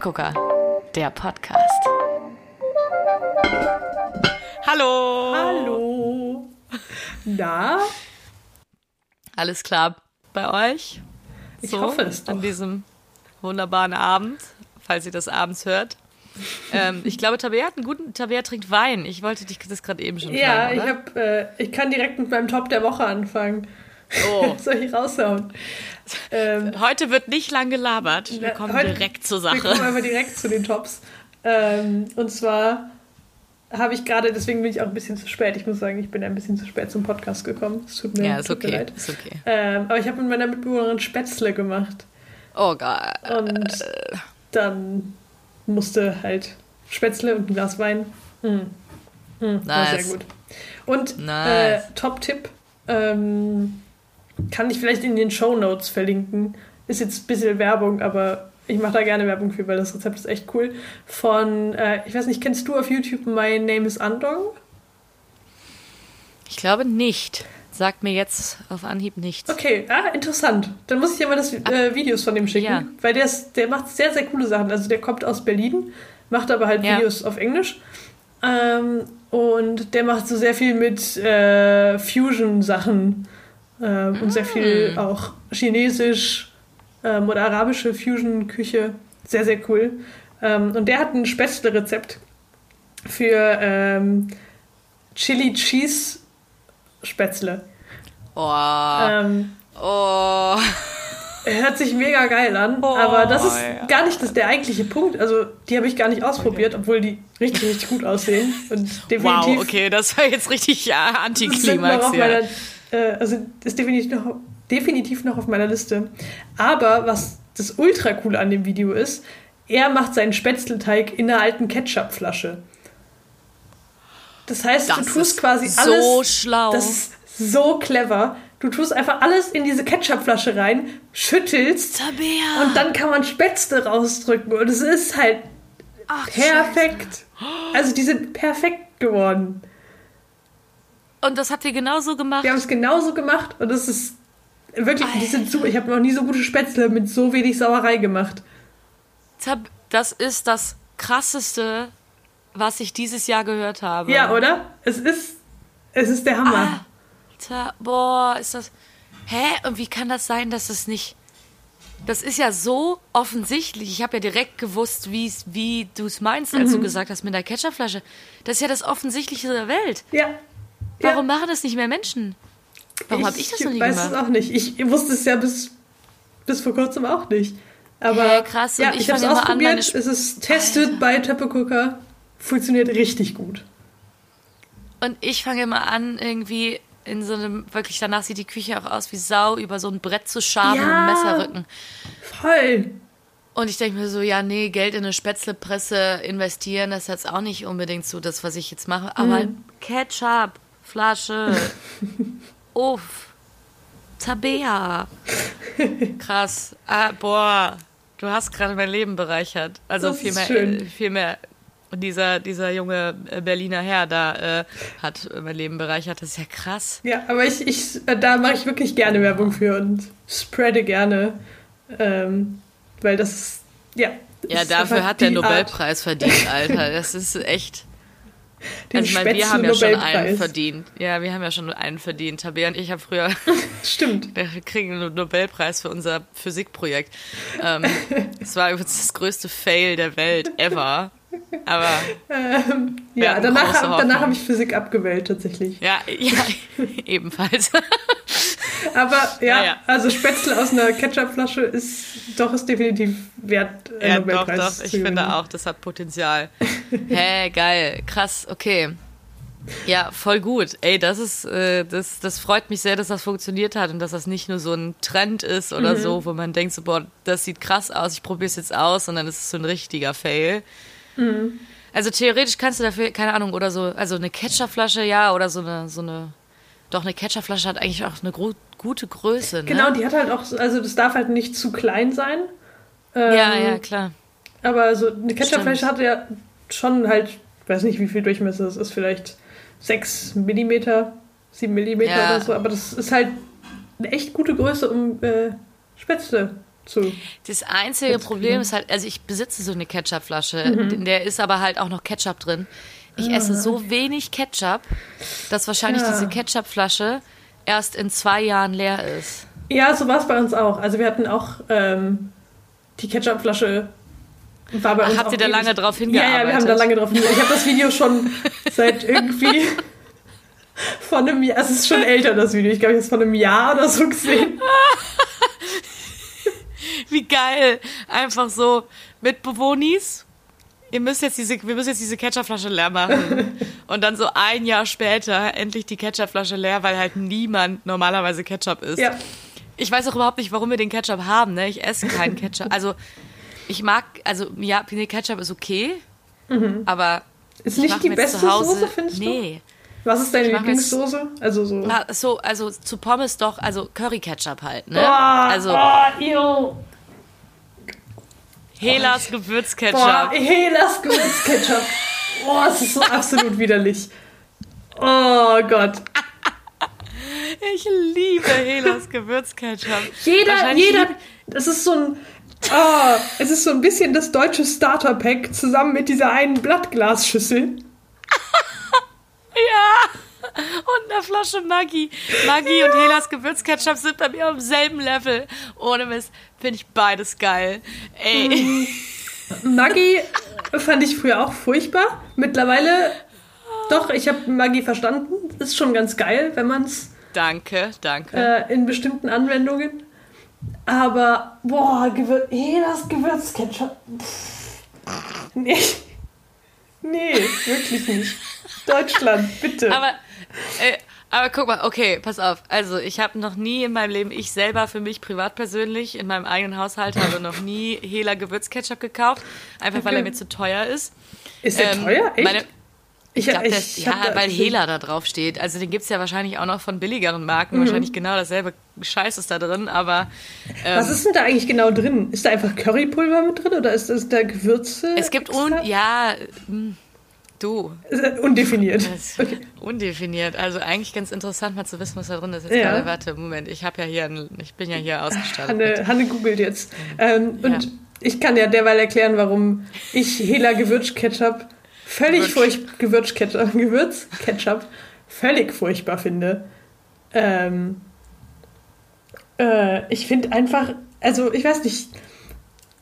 Teppegucker, der Podcast. Hallo. Hallo. Na? Alles klar bei euch? Ich so, hoffe es doch. An diesem wunderbaren Abend, falls ihr das abends hört. ähm, ich glaube, Tabea hat einen guten, Tabea trinkt Wein. Ich wollte dich das gerade eben schon ja, fragen. Ja, ich, hab, äh, ich kann direkt mit meinem Top der Woche anfangen. Oh. Soll ich raushauen? Ähm, heute wird nicht lang gelabert. Wir kommen heute, direkt zur Sache. Wir kommen einfach direkt zu den Tops. Ähm, und zwar habe ich gerade, deswegen bin ich auch ein bisschen zu spät. Ich muss sagen, ich bin ein bisschen zu spät zum Podcast gekommen. Es tut mir, ja, ist okay, leid. Ist okay. Ähm, aber ich habe mit meiner Mitbewohnerin Spätzle gemacht. Oh Gott. Und dann musste halt Spätzle und ein Glas Wein. Mm. Mm, nice. War sehr gut. Und äh, nice. äh, Top-Tipp, ähm, kann ich vielleicht in den Show Notes verlinken. Ist jetzt ein bisschen Werbung, aber ich mache da gerne Werbung für, weil das Rezept ist echt cool. Von, äh, ich weiß nicht, kennst du auf YouTube My Name is Andong? Ich glaube nicht. Sagt mir jetzt auf Anhieb nichts. Okay, ah, interessant. Dann muss ich dir mal das äh, Videos von dem schicken, ja. weil der, ist, der macht sehr, sehr coole Sachen. Also der kommt aus Berlin, macht aber halt ja. Videos auf Englisch. Ähm, und der macht so sehr viel mit äh, Fusion-Sachen ähm, mm. und sehr viel ah. auch Chinesisch ähm, oder arabische Fusion-Küche. Sehr, sehr cool. Ähm, und der hat ein Spätzle-Rezept für ähm, Chili Cheese Spätzle. Oh. Ähm, oh. Hört sich mega geil an, oh, aber das ist ja. gar nicht das, der eigentliche Punkt. Also, die habe ich gar nicht ausprobiert, okay. obwohl die richtig, richtig gut aussehen. Und definitiv. Wow, okay, das war jetzt richtig ja, Antiklimax. Ja. Äh, also, ist definitiv noch, definitiv noch auf meiner Liste. Aber was das ultra coole an dem Video ist, er macht seinen Spätzleteig in einer alten Ketchupflasche. Das heißt, das du tust quasi alles. So schlau. Das ist so clever. Du tust einfach alles in diese Ketchupflasche rein, schüttelst Tabea. und dann kann man Spätzle rausdrücken und es ist halt Ach, perfekt. Scheiße. Also die sind perfekt geworden. Und das habt ihr genauso gemacht? Wir haben es genauso gemacht und es ist wirklich, die sind super. Ich habe noch nie so gute Spätzle mit so wenig Sauerei gemacht. Das ist das krasseste, was ich dieses Jahr gehört habe. Ja, oder? Es ist, es ist der Hammer. Alter, boah, ist das. Hä? Und wie kann das sein, dass es nicht. Das ist ja so offensichtlich. Ich habe ja direkt gewusst, wie du es meinst, als mhm. du gesagt hast mit der Ketchupflasche. Das ist ja das Offensichtliche der Welt. Ja. Warum ja. machen das nicht mehr Menschen? Warum habe ich das noch nie gemacht? Ich weiß es auch nicht. Ich wusste es ja bis, bis vor kurzem auch nicht. Aber hey, krass. Ja, ich, ich habe es ausprobiert. Es ist tested bei Teppegucker. Funktioniert richtig gut. Und ich fange immer an, irgendwie in so einem, wirklich danach sieht die Küche auch aus wie Sau, über so ein Brett zu schaben ja, und Messerrücken. Voll. Und ich denke mir so, ja, nee, Geld in eine Spätzlepresse investieren, das ist jetzt auch nicht unbedingt so das, was ich jetzt mache. Aber mhm. Ketchup, Flasche, Uff, Tabea. Krass. Ah, boah, du hast gerade mein Leben bereichert. Also viel mehr, schön. viel mehr und dieser, dieser junge äh, Berliner Herr da äh, hat mein Leben bereichert. Das ist ja krass. Ja, aber ich, ich äh, da mache ich wirklich gerne Werbung für und spreade gerne. Ähm, weil das ist, ja. Ja, dafür hat der Nobelpreis Art. verdient, Alter. Das ist echt. Den also ich meine, wir haben ja schon einen verdient. Ja, wir haben ja schon einen verdient. Tabea und ich haben früher. Stimmt. Wir kriegen einen Nobelpreis für unser Physikprojekt. Ähm, das war übrigens das größte Fail der Welt ever. Aber. Ähm, ja, danach, danach habe ich Physik abgewählt, tatsächlich. Ja, ja ebenfalls. Aber ja, ja, also Spätzle aus einer Ketchupflasche ist doch ist definitiv wert. Ja, Nobelpreis doch, doch. Ich finde auch, das hat Potenzial. Hä, hey, geil, krass, okay. Ja, voll gut. Ey, das ist, äh, das, das freut mich sehr, dass das funktioniert hat und dass das nicht nur so ein Trend ist oder mhm. so, wo man denkt so, boah, das sieht krass aus, ich probiere es jetzt aus und dann ist es so ein richtiger Fail. Mhm. Also theoretisch kannst du dafür, keine Ahnung, oder so, also eine Ketchupflasche, ja, oder so eine, so eine, doch eine Ketchupflasche hat eigentlich auch eine gute Größe, ne? Genau, die hat halt auch, also das darf halt nicht zu klein sein. Ähm, ja, ja, klar. Aber so eine Ketchupflasche hat ja schon halt, weiß nicht, wie viel Durchmesser das ist, vielleicht 6 Millimeter, 7 Millimeter ja. oder so, aber das ist halt eine echt gute Größe, um äh, Spätzle zu. Das einzige Problem ist halt, also ich besitze so eine Ketchupflasche, mhm. in der ist aber halt auch noch Ketchup drin. Ich esse so wenig Ketchup, dass wahrscheinlich ja. diese Ketchupflasche erst in zwei Jahren leer ist. Ja, so war es bei uns auch. Also wir hatten auch ähm, die Ketchupflasche war bei Ach, uns habt ihr da lange drauf hingearbeitet? Ja, ja, wir haben da lange drauf hingearbeitet. Ich habe das Video schon seit irgendwie von einem Jahr, es ist schon älter, das Video. Ich glaube, ich habe es von einem Jahr oder so gesehen. Wie geil. Einfach so mit Bewohnis. Ihr müsst jetzt diese, wir müssen jetzt diese Ketchupflasche leer machen. Und dann so ein Jahr später endlich die Ketchupflasche leer, weil halt niemand normalerweise Ketchup isst. Ja. Ich weiß auch überhaupt nicht, warum wir den Ketchup haben. Ne? Ich esse keinen Ketchup. Also ich mag, also ja, nee, Ketchup ist okay, mhm. aber ist nicht die beste Soße, findest du? Nee. Was ist deine Lieblingssoße? Also so. so, also zu Pommes doch, also Curry Ketchup halt, ne? Oh, also. Oh, Helas oh, Gewürzketchup. Boah, Helas Gewürzketchup. oh, es ist so absolut widerlich. Oh Gott. Ich liebe Helas Gewürzketchup. Jeder, jeder, das ist so ein, oh, es ist so ein bisschen das deutsche Starter-Pack zusammen mit dieser einen Blattglasschüssel. ja. Und eine Flasche Maggi. Maggi ja. und Helas Gewürzketchup sind bei mir am selben Level. Ohne Mist, finde ich beides geil. Ey. Mhm. Maggi fand ich früher auch furchtbar. Mittlerweile, doch, ich habe Maggi verstanden. Ist schon ganz geil, wenn man es. Danke, danke. Äh, in bestimmten Anwendungen. Aber, boah, Gewür Helas Gewürzketchup. Pff. Nee. Nee, wirklich nicht. Deutschland, bitte. Aber äh, aber guck mal, okay, pass auf. Also ich habe noch nie in meinem Leben, ich selber für mich privat persönlich, in meinem eigenen Haushalt habe noch nie Hela Gewürzketchup gekauft, einfach weil er mir zu teuer ist. Ist der ähm, teuer? Echt? Meine, ich, ich glaube, ja, weil Hela da drauf steht. Also den gibt es ja wahrscheinlich auch noch von billigeren Marken. Mhm. Wahrscheinlich genau dasselbe Scheiß ist da drin, aber. Ähm, Was ist denn da eigentlich genau drin? Ist da einfach Currypulver mit drin oder ist das da Gewürze? Es gibt un ja. Mh, hm. Du. Undefiniert. Okay. Undefiniert. Also eigentlich ganz interessant mal zu wissen, was da drin ist. Jetzt ja. gerade, warte, Moment, ich habe ja hier, ein, ich bin ja hier ausgestattet. Hanne, Hanne googelt jetzt. Ähm, ja. Und ich kann ja derweil erklären, warum ich Hela Gewürzketchup völlig furchtbar, Gewürzketchup, Gewürzketchup völlig furchtbar finde. Ähm, äh, ich finde einfach, also ich weiß nicht,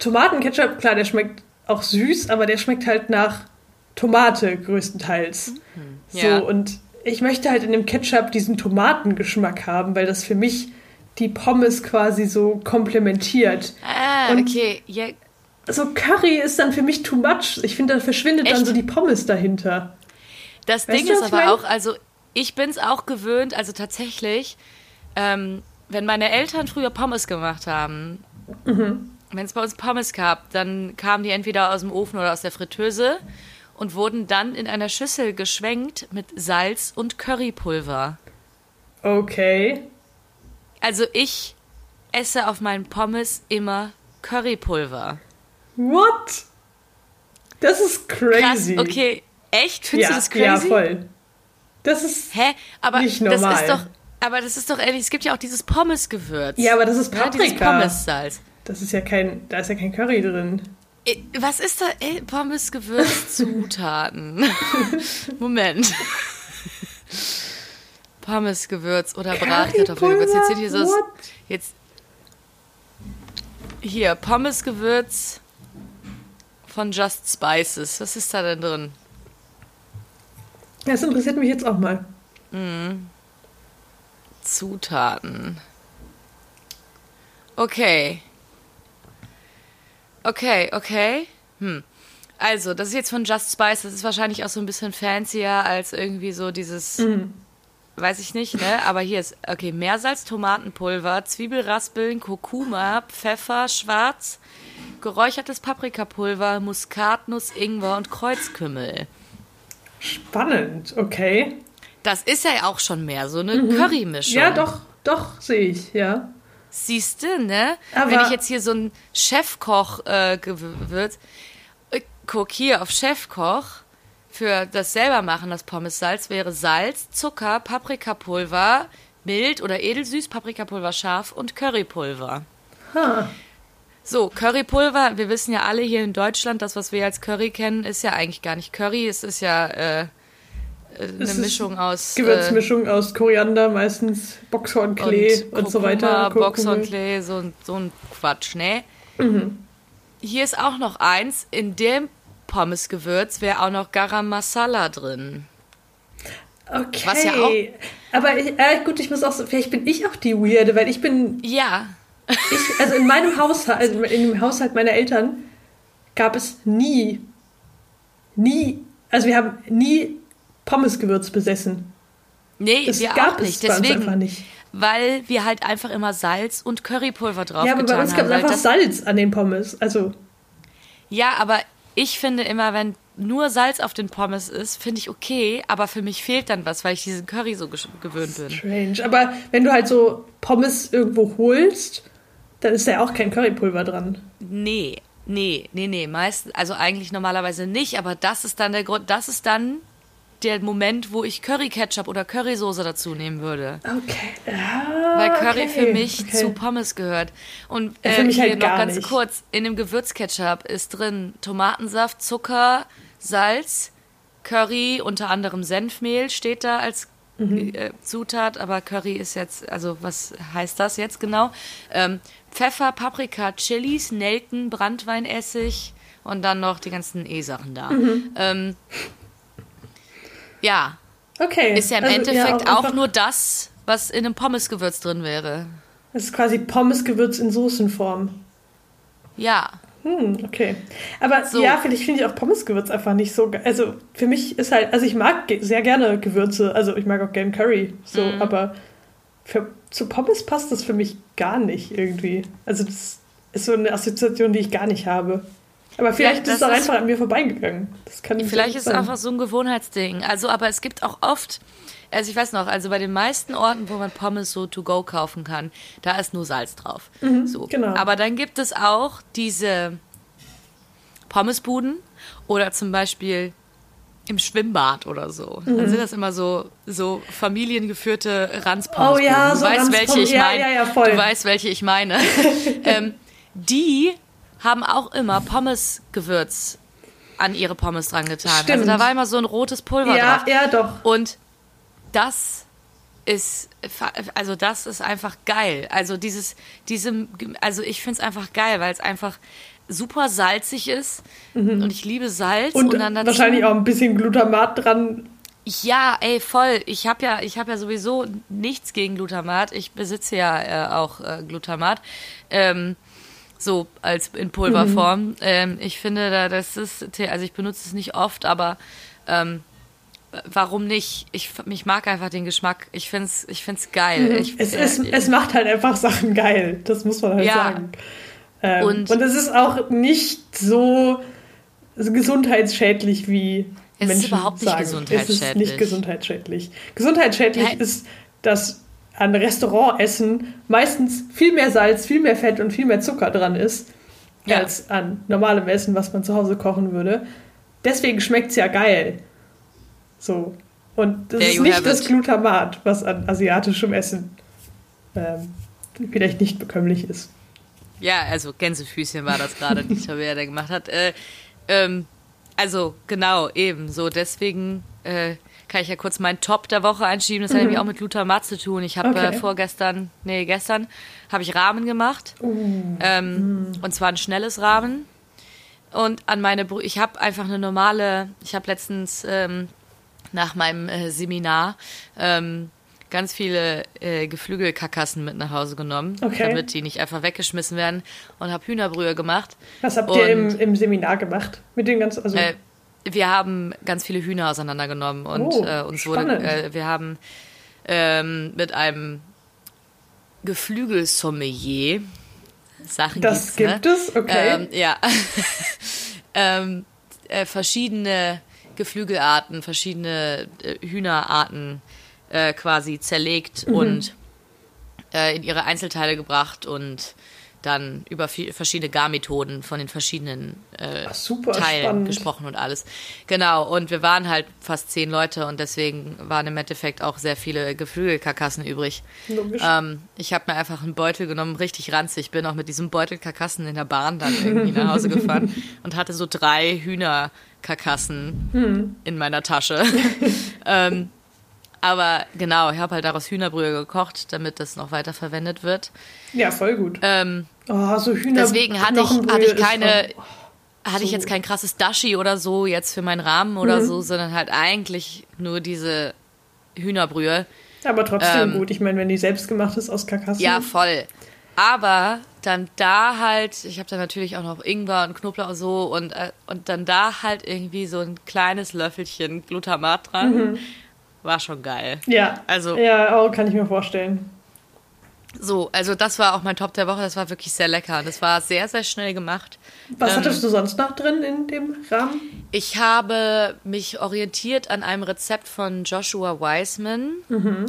Tomatenketchup, klar, der schmeckt auch süß, aber der schmeckt halt nach Tomate größtenteils. Mhm. Ja. So, und ich möchte halt in dem Ketchup diesen Tomatengeschmack haben, weil das für mich die Pommes quasi so komplementiert. Ah, und okay. Ja. So Curry ist dann für mich too much. Ich finde, da verschwindet Echt? dann so die Pommes dahinter. Das weißt Ding ist aber mein? auch, also ich bin es auch gewöhnt, also tatsächlich, ähm, wenn meine Eltern früher Pommes gemacht haben, mhm. wenn es bei uns Pommes gab, dann kamen die entweder aus dem Ofen oder aus der Fritteuse und wurden dann in einer Schüssel geschwenkt mit Salz und Currypulver. Okay. Also ich esse auf meinen Pommes immer Currypulver. What? Das ist crazy. Krass, okay. Echt? Findest ja, du das crazy? Ja, voll. Das ist Hä? Aber nicht normal. Das ist doch, aber das ist doch ehrlich, es gibt ja auch dieses Pommesgewürz. Ja, aber das ist Paprika. Ja, Pommessalz. Das ist ja kein, da ist ja kein Curry drin. Äh, was ist da? Ey, Pommes Gewürzzutaten. Moment. Pommes Gewürz oder Bratkartoffelgewürz. Jetzt sind hier so jetzt hier Pommes Gewürz von Just Spices. Was ist da denn drin? Das interessiert mich jetzt auch mal. Mm. Zutaten. Okay. Okay, okay. Hm. Also, das ist jetzt von Just Spice. Das ist wahrscheinlich auch so ein bisschen fancier als irgendwie so dieses, mhm. weiß ich nicht, ne? Aber hier ist, okay, Meersalz, Tomatenpulver, Zwiebelraspeln, Kurkuma, Pfeffer, Schwarz, geräuchertes Paprikapulver, Muskatnuss, Ingwer und Kreuzkümmel. Spannend, okay. Das ist ja auch schon mehr so eine mhm. Currymischung. Ja, doch, doch, sehe ich, ja. Siehst du, ne? Aber Wenn ich jetzt hier so ein Chefkoch-Gewürz. Äh, guck hier auf Chefkoch. Für das selber machen, das Pommessalz, wäre Salz, Zucker, Paprikapulver, mild oder edelsüß, Paprikapulver scharf und Currypulver. Huh. So, Currypulver, wir wissen ja alle hier in Deutschland, das, was wir als Curry kennen, ist ja eigentlich gar nicht Curry, es ist ja äh, eine es Mischung aus. Gewürzmischung äh, aus Koriander, meistens Boxhornklee und, und so weiter. Boxhornklee, so, so ein Quatsch, ne? Mhm. Hier ist auch noch eins, in dem Pommesgewürz wäre auch noch Garam Masala drin. Okay. Was ja auch. Aber ich, äh, gut, ich muss auch so, vielleicht bin ich auch die Weirde, weil ich bin. Ja. Ich, also in meinem Haushalt, also in dem Haushalt meiner Eltern gab es nie, nie, also wir haben nie Pommesgewürz besessen. Nee, das wir gab auch nicht. Deswegen, nicht. Weil wir halt einfach immer Salz und Currypulver drauf haben. Ja, aber bei uns gab es einfach Salz an den Pommes. Also. Ja, aber ich finde immer, wenn nur Salz auf den Pommes ist, finde ich okay, aber für mich fehlt dann was, weil ich diesen Curry so gewöhnt bin. Strange. Aber wenn du halt so Pommes irgendwo holst, dann ist da ja auch kein Currypulver dran. Nee, nee, nee, nee. Meistens, also eigentlich normalerweise nicht, aber das ist dann der Grund, das ist dann der Moment, wo ich Curry-Ketchup oder Currysoße dazu nehmen würde. Okay. Ah, Weil Curry okay. für mich okay. zu Pommes gehört. Und äh, für mich halt noch ganz nicht. kurz, in dem Gewürzketchup ist drin Tomatensaft, Zucker, Salz, Curry, unter anderem Senfmehl steht da als mhm. äh, Zutat, aber Curry ist jetzt, also was heißt das jetzt genau? Ähm, Pfeffer, Paprika, Chilis, Nelken, Brandweinessig und dann noch die ganzen E-Sachen da. Mhm. Ähm, ja. Okay. Ist ja im also, Endeffekt ja, auch nur das, was in einem Pommesgewürz drin wäre. Es ist quasi Pommesgewürz in Soßenform. Ja. Hm, okay. Aber so. ja, finde ich, auch Pommesgewürz einfach nicht so. Also für mich ist halt, also ich mag sehr gerne Gewürze, also ich mag auch gerne Curry, so, mhm. aber für, zu Pommes passt das für mich gar nicht irgendwie. Also das ist so eine Assoziation, die ich gar nicht habe. Aber vielleicht ja, ist es auch einfach an mir vorbeigegangen. Das kann vielleicht ist es einfach so ein Gewohnheitsding. Also, aber es gibt auch oft, also ich weiß noch, also bei den meisten Orten, wo man Pommes so to go kaufen kann, da ist nur Salz drauf. Mhm, so. Genau. Aber dann gibt es auch diese Pommesbuden oder zum Beispiel im Schwimmbad oder so. Mhm. Dann sind das immer so, so familiengeführte Ranzpommesbuden. Oh ja, du so weißt, welche ich meine. Ja, ja, ja. Du weißt, welche ich meine. ähm, die haben auch immer Pommesgewürz an ihre Pommes dran getan. Also Stimmt. Also da war immer so ein rotes Pulver ja, drauf. Ja, doch. Und das ist, also das ist einfach geil. Also dieses, diese, also ich finde es einfach geil, weil es einfach super salzig ist mhm. und ich liebe Salz und, und dann dazu, wahrscheinlich auch ein bisschen Glutamat dran. Ja, ey, voll. Ich habe ja, ich habe ja sowieso nichts gegen Glutamat. Ich besitze ja äh, auch äh, Glutamat. Ähm, so als in Pulverform. Mhm. Ähm, ich finde, da das ist, also ich benutze es nicht oft, aber ähm, warum nicht? Ich, ich mag einfach den Geschmack. Ich finde es ich find's geil. Mhm. Ich, es, äh, es, es macht halt einfach Sachen geil. Das muss man halt ja. sagen. Ähm, und, und es ist auch nicht so gesundheitsschädlich wie es Menschen ist überhaupt nicht sagen. gesundheitsschädlich. Es ist nicht gesundheitsschädlich. Gesundheitsschädlich ja. ist, dass an Restaurantessen meistens viel mehr Salz, viel mehr Fett und viel mehr Zucker dran ist, ja. als an normalem Essen, was man zu Hause kochen würde. Deswegen schmeckt es ja geil. So. Und das There ist nicht das Glutamat, was an asiatischem Essen ähm, vielleicht nicht bekömmlich ist. Ja, also Gänsefüßchen war das gerade, die Tabea da gemacht hat. Äh, ähm, also genau, eben so. Deswegen äh, kann ich ja kurz meinen Top der Woche einschieben. Das mhm. hat nämlich auch mit Luther zu tun. Ich habe okay. äh, vorgestern, nee, gestern habe ich Rahmen gemacht. Uh. Ähm, mhm. Und zwar ein schnelles Rahmen. Und an meine, Br ich habe einfach eine normale, ich habe letztens ähm, nach meinem äh, Seminar ähm, ganz viele äh, Geflügelkarkassen mit nach Hause genommen, okay. damit die nicht einfach weggeschmissen werden und habe Hühnerbrühe gemacht. Was habt ihr im, im Seminar gemacht? Mit den ganzen, also äh, wir haben ganz viele Hühner auseinandergenommen und oh, äh, uns wurde, äh, wir haben ähm, mit einem Geflügelsommelier Sachen das gibt ne? es, okay. Ähm, ja. ähm, äh, verschiedene Geflügelarten, verschiedene äh, Hühnerarten äh, quasi zerlegt mhm. und äh, in ihre Einzelteile gebracht und dann über viel, verschiedene Garmethoden von den verschiedenen äh, Ach, Teilen spannend. gesprochen und alles. Genau, und wir waren halt fast zehn Leute und deswegen waren im Endeffekt auch sehr viele Geflügelkarkassen übrig. Ähm, ich habe mir einfach einen Beutel genommen, richtig ranzig. Bin auch mit diesem Beutel Karkassen in der Bahn dann irgendwie nach Hause gefahren und hatte so drei Hühnerkarkassen hm. in meiner Tasche. ähm, aber genau, ich habe halt daraus Hühnerbrühe gekocht, damit das noch weiter verwendet wird. Ja, voll gut. Ähm, oh, so Hühner deswegen hatte ich, hatte ich keine, hatte ich jetzt kein krasses Dashi oder so jetzt für meinen Rahmen oder mhm. so, sondern halt eigentlich nur diese Hühnerbrühe. Aber trotzdem ähm, gut. Ich meine, wenn die selbst gemacht ist aus Karkassen. Ja, voll. Aber dann da halt, ich habe da natürlich auch noch Ingwer und Knoblauch und so und, äh, und dann da halt irgendwie so ein kleines Löffelchen Glutamat dran. Mhm war schon geil. Ja. Also. Ja, oh, kann ich mir vorstellen. So, also das war auch mein Top der Woche. Das war wirklich sehr lecker. Das war sehr, sehr schnell gemacht. Was ähm, hattest du sonst noch drin in dem Rahmen? Ich habe mich orientiert an einem Rezept von Joshua Wiseman. Mhm.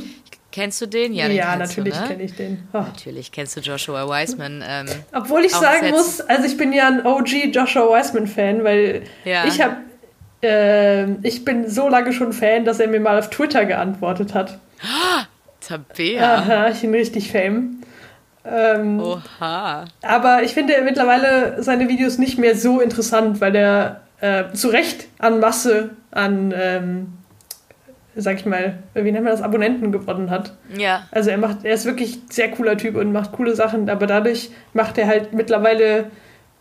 Kennst du den? Ja, den ja natürlich ne? kenne ich den. Oh. Natürlich kennst du Joshua Wiseman. Ähm, Obwohl ich sagen muss, also ich bin ja ein OG Joshua Wiseman-Fan, weil ja. ich habe äh, ich bin so lange schon Fan, dass er mir mal auf Twitter geantwortet hat. Tabea. Aha, ich bin richtig Fame. Ähm, Oha. Aber ich finde mittlerweile seine Videos nicht mehr so interessant, weil er äh, zu Recht an Masse an, ähm, sag ich mal, wie nennt man das, Abonnenten gewonnen hat. Ja. Also er macht, er ist wirklich ein sehr cooler Typ und macht coole Sachen, aber dadurch macht er halt mittlerweile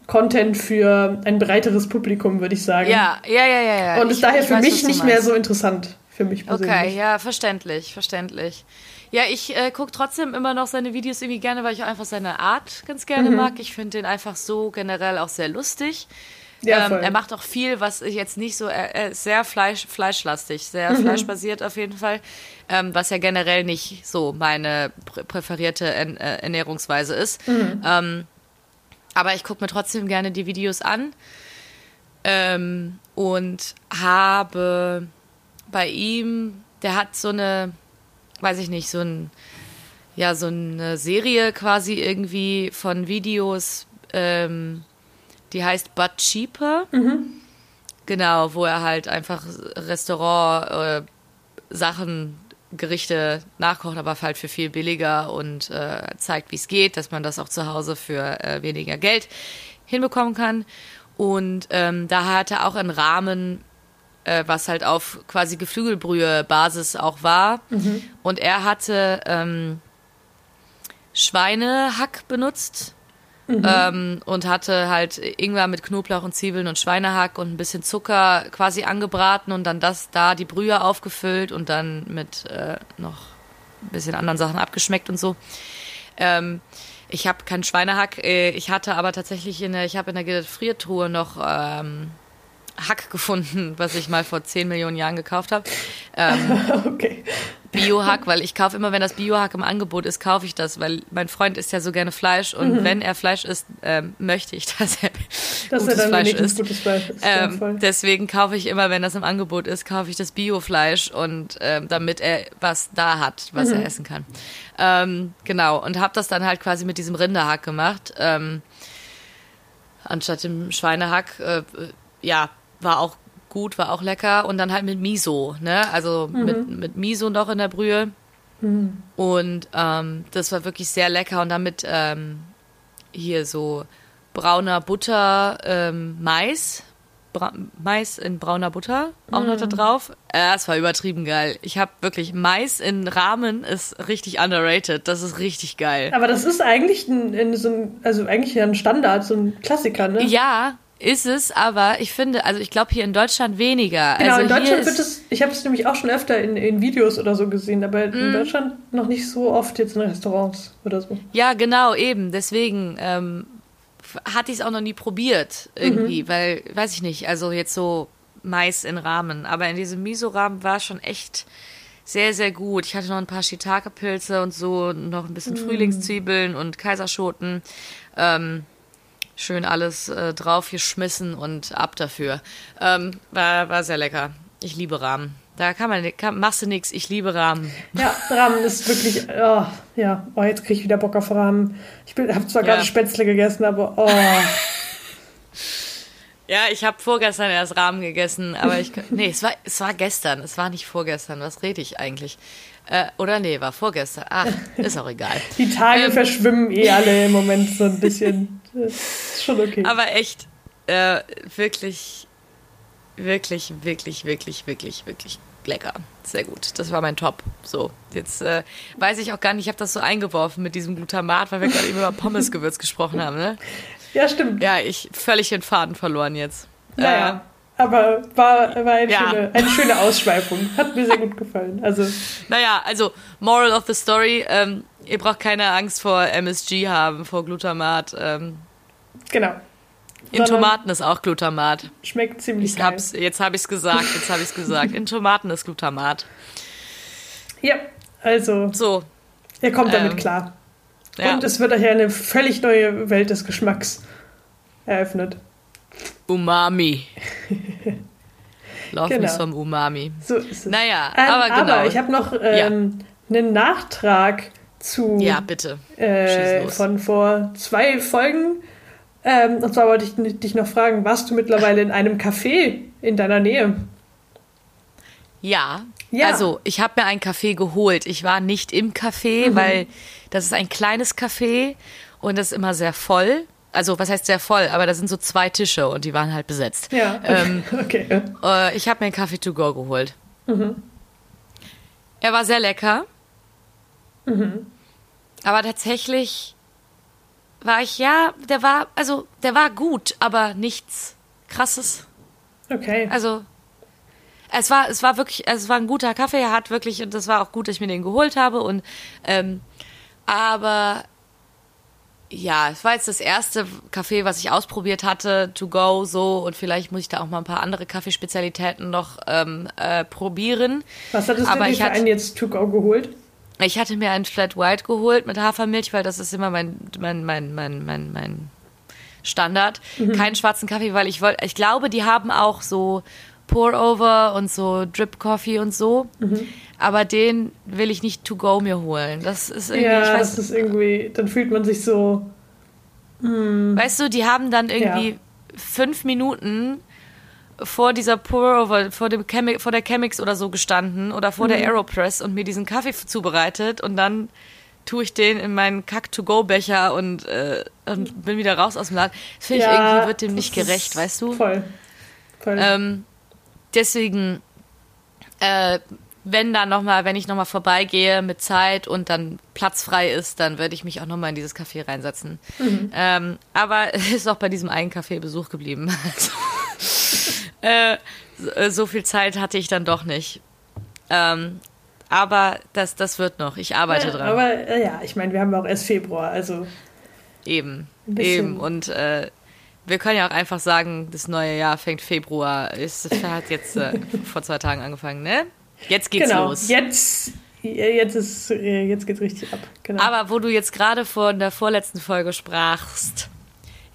Content für ein breiteres Publikum, würde ich sagen. Ja, ja, ja, ja. ja. Und ist daher für weiß, mich nicht mehr so interessant. Für mich persönlich. Okay, ja, verständlich, verständlich. Ja, ich äh, gucke trotzdem immer noch seine Videos irgendwie gerne, weil ich auch einfach seine Art ganz gerne mhm. mag. Ich finde den einfach so generell auch sehr lustig. Ja, ähm, er macht auch viel, was ich jetzt nicht so, er, ist sehr Fleisch, fleischlastig, sehr mhm. fleischbasiert auf jeden Fall, ähm, was ja generell nicht so meine prä präferierte äh, Ernährungsweise ist. Mhm. Ähm, aber ich gucke mir trotzdem gerne die Videos an ähm, und habe bei ihm, der hat so eine, weiß ich nicht, so ein, ja, so eine Serie quasi irgendwie von Videos, ähm, die heißt But Cheaper. Mhm. Genau, wo er halt einfach Restaurant äh, Sachen Gerichte nachkocht, aber halt für viel billiger und äh, zeigt, wie es geht, dass man das auch zu Hause für äh, weniger Geld hinbekommen kann. Und ähm, da hat er auch einen Rahmen, äh, was halt auf quasi Geflügelbrühe-Basis auch war. Mhm. Und er hatte ähm, Schweinehack benutzt Mhm. Ähm, und hatte halt Ingwer mit Knoblauch und Zwiebeln und Schweinehack und ein bisschen Zucker quasi angebraten und dann das da die Brühe aufgefüllt und dann mit äh, noch ein bisschen anderen Sachen abgeschmeckt und so. Ähm, ich habe keinen Schweinehack. Äh, ich hatte aber tatsächlich in der, ich habe in der Gefriertruhe noch ähm, Hack gefunden, was ich mal vor 10 Millionen Jahren gekauft habe. Ähm, okay. Biohack, weil ich kaufe immer, wenn das Biohack im Angebot ist, kaufe ich das, weil mein Freund isst ja so gerne Fleisch und mhm. wenn er Fleisch isst, ähm, möchte ich, dass er dass gutes, er Fleisch isst. gutes Fleisch isst. Ähm, deswegen kaufe ich immer, wenn das im Angebot ist, kaufe ich das Biofleisch und ähm, damit er was da hat, was mhm. er essen kann. Ähm, genau und habe das dann halt quasi mit diesem Rinderhack gemacht, ähm, anstatt dem Schweinehack. Äh, ja, war auch gut, war auch lecker. Und dann halt mit Miso, ne? Also mhm. mit, mit Miso noch in der Brühe. Mhm. Und ähm, das war wirklich sehr lecker. Und damit ähm, hier so brauner Butter, ähm, Mais. Bra Mais in brauner Butter auch noch da mhm. drauf. Äh, das war übertrieben geil. Ich habe wirklich Mais in Rahmen ist richtig underrated. Das ist richtig geil. Aber das ist eigentlich ein, ein so ein, also eigentlich ein Standard, so ein Klassiker, ne? Ja, ist es, aber ich finde, also ich glaube hier in Deutschland weniger. Genau, also in Deutschland wird es, ich habe es nämlich auch schon öfter in, in Videos oder so gesehen, aber mm. in mhm. Deutschland noch nicht so oft jetzt in Restaurants oder so. Ja, genau, eben. Deswegen ähm, hatte ich es auch noch nie probiert irgendwie, mhm. weil, weiß ich nicht, also jetzt so Mais in Rahmen. Aber in diesem Miso-Rahmen war schon echt sehr, sehr gut. Ich hatte noch ein paar Shiitake-Pilze und so, noch ein bisschen mm. Frühlingszwiebeln und Kaiserschoten. Ähm, schön alles äh, draufgeschmissen und ab dafür. Ähm, war, war sehr lecker. Ich liebe Rahmen. Da kann man, kann, machst du nichts. Ich liebe Rahmen. Ja, Rahmen ist wirklich, oh, ja, oh, jetzt kriege ich wieder Bock auf Rahmen. Ich habe zwar ja. gerade Spätzle gegessen, aber oh. Ja, ich habe vorgestern erst Rahmen gegessen, aber ich. Nee, es war, es war gestern, es war nicht vorgestern. Was rede ich eigentlich? Äh, oder nee, war vorgestern. Ach, ist auch egal. Die Tage ähm, verschwimmen eh alle im Moment so ein bisschen. Ist schon okay. Aber echt, äh, wirklich, wirklich, wirklich, wirklich, wirklich, wirklich lecker. Sehr gut. Das war mein Top. So, jetzt äh, weiß ich auch gar nicht, ich habe das so eingeworfen mit diesem Glutamat, weil wir gerade eben über Pommesgewürz gesprochen haben, ne? Ja, stimmt. Ja, ich völlig den Faden verloren jetzt. Naja. Äh, aber war, war eine, ja. schöne, eine schöne Ausschweifung. Hat mir sehr gut gefallen. Also. Naja, also Moral of the Story, ähm, ihr braucht keine Angst vor MSG haben, vor Glutamat. Ähm. Genau. In Tomaten ist auch Glutamat. Schmeckt ziemlich ich hab's, Jetzt habe ich es gesagt, jetzt habe ich es gesagt. In Tomaten ist Glutamat. Ja, also. So. Ihr kommt damit ähm, klar. Ja. Und es wird euch eine völlig neue Welt des Geschmacks eröffnet. Umami. Lauf genau. mich vom Umami. So ist es. Naja, ähm, aber genau. Aber ich habe noch ähm, ja. einen Nachtrag zu. Ja, bitte. Äh, von vor zwei Folgen. Ähm, und zwar wollte ich dich noch fragen, warst du mittlerweile in einem Café in deiner Nähe? Ja, ja. Also, ich habe mir einen Kaffee geholt. Ich war nicht im Café, mhm. weil das ist ein kleines Café und das ist immer sehr voll. Also, was heißt sehr voll? Aber da sind so zwei Tische und die waren halt besetzt. Ja. Ähm, okay. Äh, ich habe mir einen Kaffee to go geholt. Mhm. Er war sehr lecker. Mhm. Aber tatsächlich war ich, ja, der war, also, der war gut, aber nichts krasses. Okay. Also, es war, es war wirklich, es war ein guter Kaffee, er hat wirklich, und das war auch gut, dass ich mir den geholt habe. Und ähm, aber ja, es war jetzt das erste Kaffee, was ich ausprobiert hatte, to go, so, und vielleicht muss ich da auch mal ein paar andere Kaffeespezialitäten noch ähm, äh, probieren. Was hattest Aber du dir für einen jetzt to go geholt? Ich hatte mir einen Flat White geholt mit Hafermilch, weil das ist immer mein, mein, mein, mein, mein, mein Standard. Mhm. Keinen schwarzen Kaffee, weil ich wollte, ich glaube, die haben auch so Pour-Over und so Drip Coffee und so. Mhm. Aber den will ich nicht to go mir holen. Das ist irgendwie. Ja, weiß, das ist irgendwie. Dann fühlt man sich so. Mm. Weißt du, die haben dann irgendwie ja. fünf Minuten vor dieser Pour-Over, vor, dem Chemi vor der Chemix oder so gestanden oder vor mhm. der Aeropress und mir diesen Kaffee zubereitet und dann tue ich den in meinen Kack-to-go-Becher und, äh, und bin wieder raus aus dem Laden. Das finde ich ja, irgendwie, wird dem nicht gerecht, weißt du? Voll. voll. Ähm, deswegen, äh, wenn dann noch mal, wenn ich noch mal vorbeigehe mit Zeit und dann Platz frei ist, dann würde ich mich auch noch mal in dieses Café reinsetzen. Mhm. Ähm, aber es ist auch bei diesem einen Café Besuch geblieben. äh, so, viel Zeit hatte ich dann doch nicht. Ähm, aber das, das wird noch. Ich arbeite ja, dran. Aber äh, ja, ich meine, wir haben auch erst Februar, also. Eben. Eben. Und äh, wir können ja auch einfach sagen, das neue Jahr fängt Februar. Es hat jetzt äh, vor zwei Tagen angefangen, ne? Jetzt geht's genau, los. Jetzt, jetzt, ist, jetzt geht's richtig ab. Genau. Aber wo du jetzt gerade von der vorletzten Folge sprachst,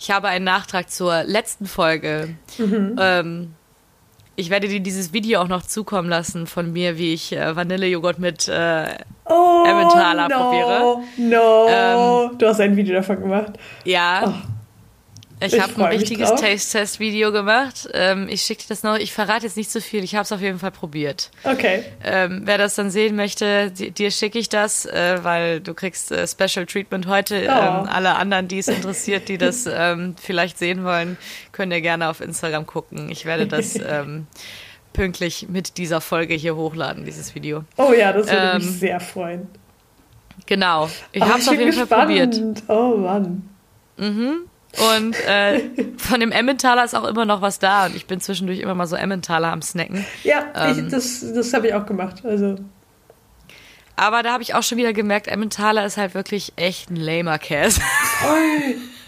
ich habe einen Nachtrag zur letzten Folge. Mhm. Ähm, ich werde dir dieses Video auch noch zukommen lassen von mir, wie ich äh, Vanillejoghurt mit äh, oh, Emmentaler no, probiere. No, ähm, du hast ein Video davon gemacht. Ja. Oh. Ich, habe ein richtiges Taste-Test-Video gemacht. Ähm, ich schicke dir das noch. Ich verrate jetzt nicht so viel. Ich habe es auf jeden Fall probiert. Okay. Ähm, wer das dann sehen möchte, dir schicke ich das, äh, weil du kriegst äh, Special Treatment heute. Oh. Ähm, alle anderen, die es interessiert, die das ähm, vielleicht sehen wollen, können ja gerne auf Instagram gucken. Ich werde das ähm, pünktlich mit dieser Folge hier hochladen, dieses Video. Oh ja, das würde mich ähm, sehr freuen. Genau. Ich habe es auf jeden gespannt. Fall probiert. Oh Mann. Mhm. Und äh, von dem Emmentaler ist auch immer noch was da. Und ich bin zwischendurch immer mal so Emmentaler am Snacken. Ja, ähm, ich, das, das habe ich auch gemacht. Also. Aber da habe ich auch schon wieder gemerkt, Emmentaler ist halt wirklich echt ein lamer Käse.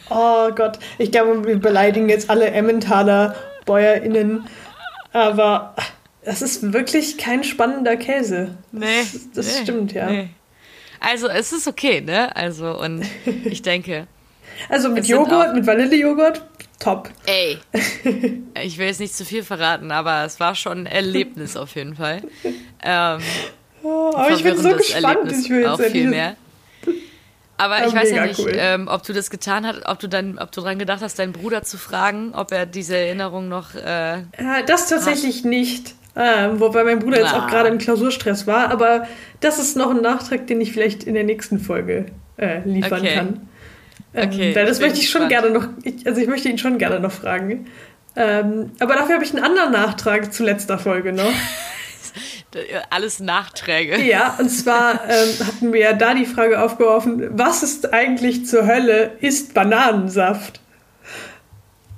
Oh Gott, ich glaube, wir beleidigen jetzt alle Emmentaler BäuerInnen. Aber das ist wirklich kein spannender Käse. Nee. Das, das nee, stimmt, ja. Nee. Also, es ist okay, ne? Also, und ich denke, Also mit Joghurt, mit Vanillejoghurt, top. Ey, ich will jetzt nicht zu viel verraten, aber es war schon ein Erlebnis auf jeden Fall. Ähm, oh, aber ich bin so gespannt. Erlebnis ich will jetzt auch viel mehr. Aber ja, ich weiß ja nicht, cool. ähm, ob du das getan hast, ob du dann, ob du dran gedacht hast, deinen Bruder zu fragen, ob er diese Erinnerung noch. Äh, das tatsächlich hat. nicht. Äh, wobei mein Bruder Na. jetzt auch gerade im Klausurstress war, aber das ist noch ein Nachtrag, den ich vielleicht in der nächsten Folge äh, liefern okay. kann. Ähm, okay. Das möchte ich schon gerne noch, ich, also ich möchte ihn schon gerne noch fragen. Ähm, aber dafür habe ich einen anderen Nachtrag zu letzter Folge noch. Alles Nachträge. Ja, und zwar ähm, hatten wir ja da die Frage aufgeworfen, was ist eigentlich zur Hölle ist Bananensaft?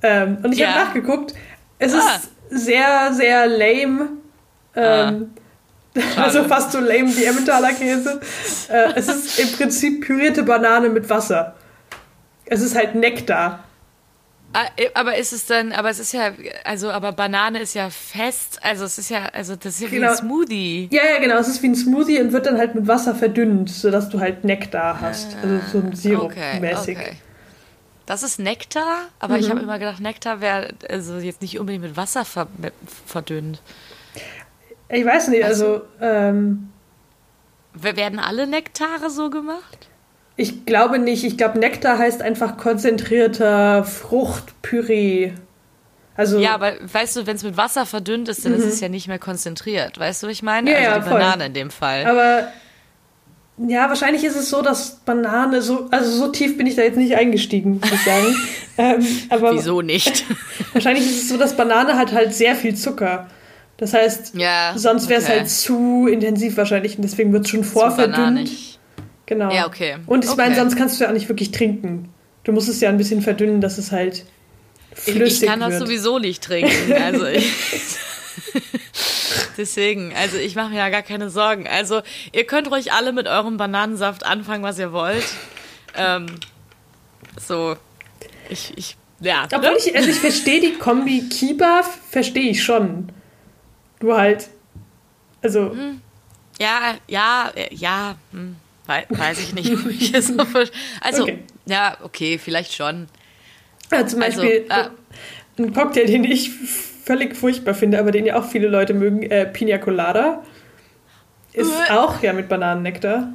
Ähm, und ich ja. habe nachgeguckt, es ah. ist sehr, sehr lame. Ähm, ah. Also fast so lame wie Emmentaler Käse. Äh, es ist im Prinzip pürierte Banane mit Wasser. Es ist halt Nektar. Ah, äh, aber ist es dann, aber es ist ja, also, aber Banane ist ja fest, also es ist ja, also das ist ja genau. wie ein genau. Smoothie. Ja, ja, genau, es ist wie ein Smoothie und wird dann halt mit Wasser verdünnt, sodass du halt Nektar hast, also so ein Sirup-mäßig. Okay, okay. Das ist Nektar, aber mhm. ich habe immer gedacht, Nektar wäre also jetzt nicht unbedingt mit Wasser ver verdünnt. Ich weiß nicht, also. Ähm, werden alle Nektare so gemacht? Ich glaube nicht. Ich glaube, Nektar heißt einfach konzentrierter Fruchtpüree. Also, ja, aber weißt du, wenn es mit Wasser verdünnt ist, dann mhm. ist es ja nicht mehr konzentriert. Weißt du, was ich meine? Ja, also ja, die voll. Banane in dem Fall. Aber ja, wahrscheinlich ist es so, dass Banane so, also so tief bin ich da jetzt nicht eingestiegen, muss ich sagen. ähm, aber Wieso nicht? wahrscheinlich ist es so, dass Banane hat halt sehr viel Zucker. Das heißt, ja, sonst wäre es okay. halt zu intensiv wahrscheinlich und deswegen wird es schon vorverdünnt. Genau. Ja, okay. Und ich okay. meine, sonst kannst du ja auch nicht wirklich trinken. Du musst es ja ein bisschen verdünnen, dass es halt flüssig wird. Ich kann wird. das sowieso nicht trinken. Also ich Deswegen, also ich mache mir ja gar keine Sorgen. Also ihr könnt ruhig alle mit eurem Bananensaft anfangen, was ihr wollt. Ähm, so, ich, ich, ja. Obwohl ne? ich, also ich verstehe die Kombi Kiba, verstehe ich schon. Du halt, also. Hm. Ja, ja, ja, hm. Weiß ich nicht. ich es so also, okay. ja, okay, vielleicht schon. Ja, zum also, Beispiel also, äh, ein Cocktail, den ich völlig furchtbar finde, aber den ja auch viele Leute mögen, äh, Pina Colada. Ist uh. auch ja mit Bananennektar.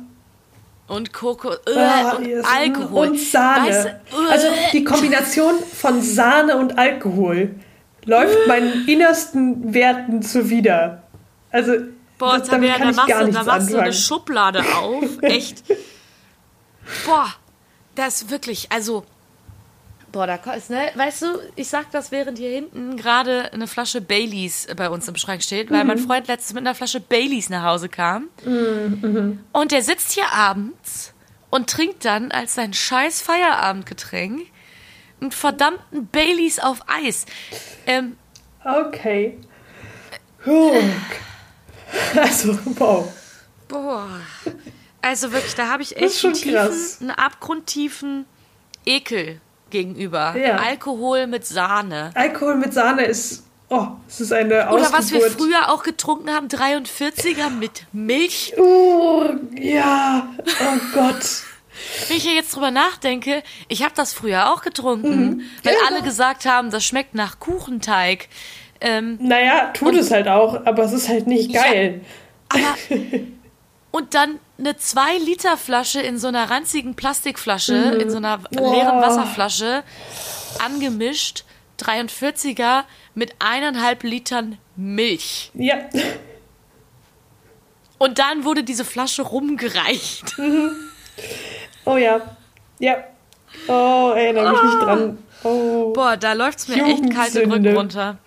Und Koko uh, ah, und yes. Alkohol. Und Sahne. Weißt, uh. Also die Kombination von Sahne und Alkohol läuft meinen innersten Werten zuwider. Also Boah, das, damit kann ich gar nichts da machst du eine Schublade auf. Echt. Boah, das ist wirklich, also Boah, da ist, ne, weißt du, ich sag das, während hier hinten gerade eine Flasche Baileys bei uns im Schrank steht, weil mhm. mein Freund letztens mit einer Flasche Baileys nach Hause kam. Mhm. Und der sitzt hier abends und trinkt dann als sein scheiß Feierabendgetränk einen verdammten Baileys auf Eis. Ähm, okay. Huh. Also, wow. Boah. Also wirklich, da habe ich echt einen, tiefen, einen abgrundtiefen Ekel gegenüber. Ja. Alkohol mit Sahne. Alkohol mit Sahne ist, oh, es ist eine Ausgeburt. Oder was wir früher auch getrunken haben, 43er mit Milch. Oh, ja, oh Gott. Wenn ich jetzt drüber nachdenke, ich habe das früher auch getrunken, mhm. weil ja. alle gesagt haben, das schmeckt nach Kuchenteig. Ähm, naja, tut es halt auch, aber es ist halt nicht geil. Ja, aber und dann eine 2-Liter-Flasche in so einer ranzigen Plastikflasche, mhm. in so einer leeren Wasserflasche, angemischt, 43er mit eineinhalb Litern Milch. Ja. Und dann wurde diese Flasche rumgereicht. Mhm. Oh ja. Ja. Oh, erinnere mich oh. nicht dran. Oh. Boah, da läuft es mir echt kalt den Rücken runter.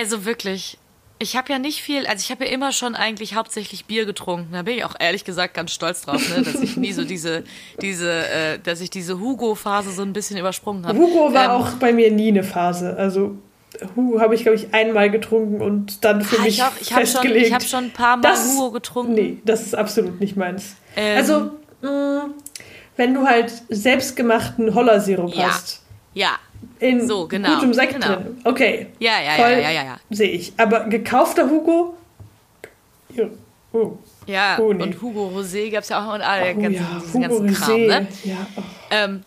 Also wirklich. Ich habe ja nicht viel, also ich habe ja immer schon eigentlich hauptsächlich Bier getrunken. Da bin ich auch ehrlich gesagt ganz stolz drauf, ne, dass ich nie so diese, diese, äh, dass ich diese Hugo-Phase so ein bisschen übersprungen habe. Hugo war ähm, auch bei mir nie eine Phase. Also Hugo habe ich, glaube ich, einmal getrunken und dann für ah, mich ich auch, ich festgelegt. Hab schon, ich habe schon ein paar Mal das, Hugo getrunken. Nee, das ist absolut nicht meins. Ähm, also, mh, mm, wenn du halt selbstgemachten Hollersirup ja. hast. Ja, in so, genau, gutem Sekt genau. drin. Okay. Ja, ja, Voll, ja, ja, ja, ja. Sehe ich. Aber gekaufter Hugo? Ja. Oh. Ja, oh, nee. und Hugo Rosé gab es ja auch und alle oh, ganzen, ja. diesen Hugo ganzen Kram. Ne? Ja. Oh. Ähm,